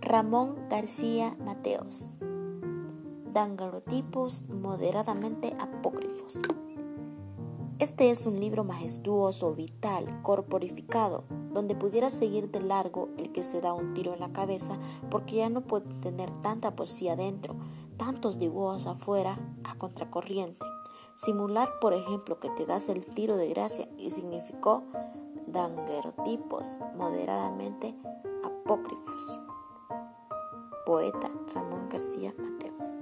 Ramón García Mateos. Dangarotipos moderadamente apócrifos. Este es un libro majestuoso, vital, corporificado, donde pudiera seguir de largo el que se da un tiro en la cabeza porque ya no puede tener tanta poesía dentro, tantos dibujos afuera a contracorriente. Simular, por ejemplo, que te das el tiro de gracia y significó danguerotipos moderadamente apócrifos. Poeta Ramón García Mateos.